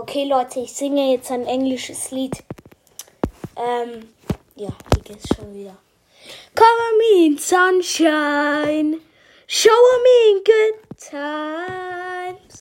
Okay, Leute, ich singe jetzt ein englisches Lied. Ähm, ja, hier geht's schon wieder. Cover me in sunshine, Show me.